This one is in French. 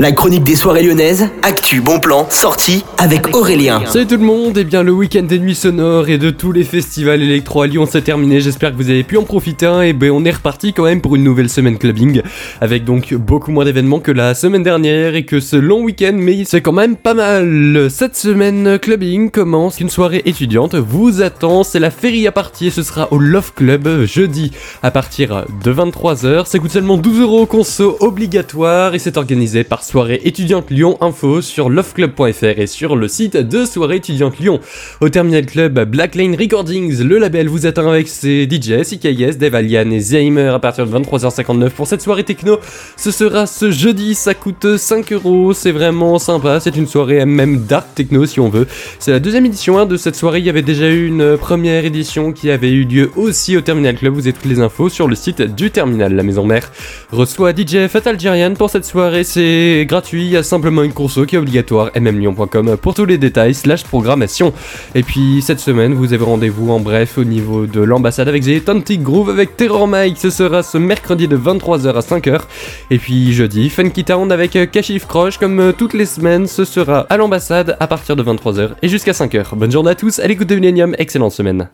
La chronique des soirées lyonnaises, actu, bon plan, sortie avec Aurélien. Salut tout le monde, et bien le week-end des nuits sonores et de tous les festivals électro à Lyon s'est terminé, j'espère que vous avez pu en profiter et ben on est reparti quand même pour une nouvelle semaine clubbing avec donc beaucoup moins d'événements que la semaine dernière et que ce long week-end mais c'est quand même pas mal. Cette semaine clubbing commence, une soirée étudiante vous attend, c'est la feria partie ce sera au Love Club jeudi à partir de 23h, ça coûte seulement 12 euros conso obligatoire et c'est organisé par soirée étudiante Lyon info sur loveclub.fr et sur le site de soirée étudiante Lyon. Au Terminal Club, Black Lane Recordings, le label vous attend avec ses DJ, CKS, Devalian et Zaymer à partir de 23h59 pour cette soirée techno. Ce sera ce jeudi, ça coûte 5 euros, c'est vraiment sympa, c'est une soirée même dark techno si on veut. C'est la deuxième édition hein, de cette soirée, il y avait déjà eu une première édition qui avait eu lieu aussi au Terminal Club, vous avez toutes les infos sur le site du Terminal, la maison mère. Reçoit DJ Fatal Algerian pour cette soirée, c'est gratuit, il y a simplement une conso qui est obligatoire, mmlyon.com pour tous les détails, slash programmation. Et puis cette semaine, vous avez rendez-vous en bref au niveau de l'ambassade avec The Authentic Groove avec Terror Mike, ce sera ce mercredi de 23h à 5h. Et puis jeudi, Funky Town avec Kashif Croche, comme toutes les semaines, ce sera à l'ambassade à partir de 23h et jusqu'à 5h. Bonne journée à tous, à l'écoute de Millennium, excellente semaine.